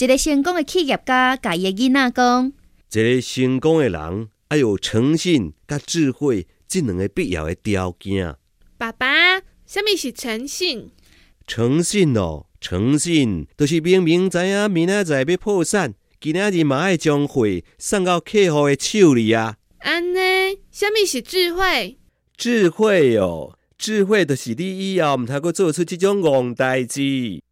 一个成功的企业家甲伊的囡仔讲，一个成功的人要有诚信甲智慧这两个必要的条件。爸爸，什么是诚信？诚信哦，诚信就是明明知影明仔载要破产，今仔日嘛爱将货送到客户的手里啊。安尼？什么是智慧？智慧哦，智慧就是你以后毋通阁做出即种戆代志。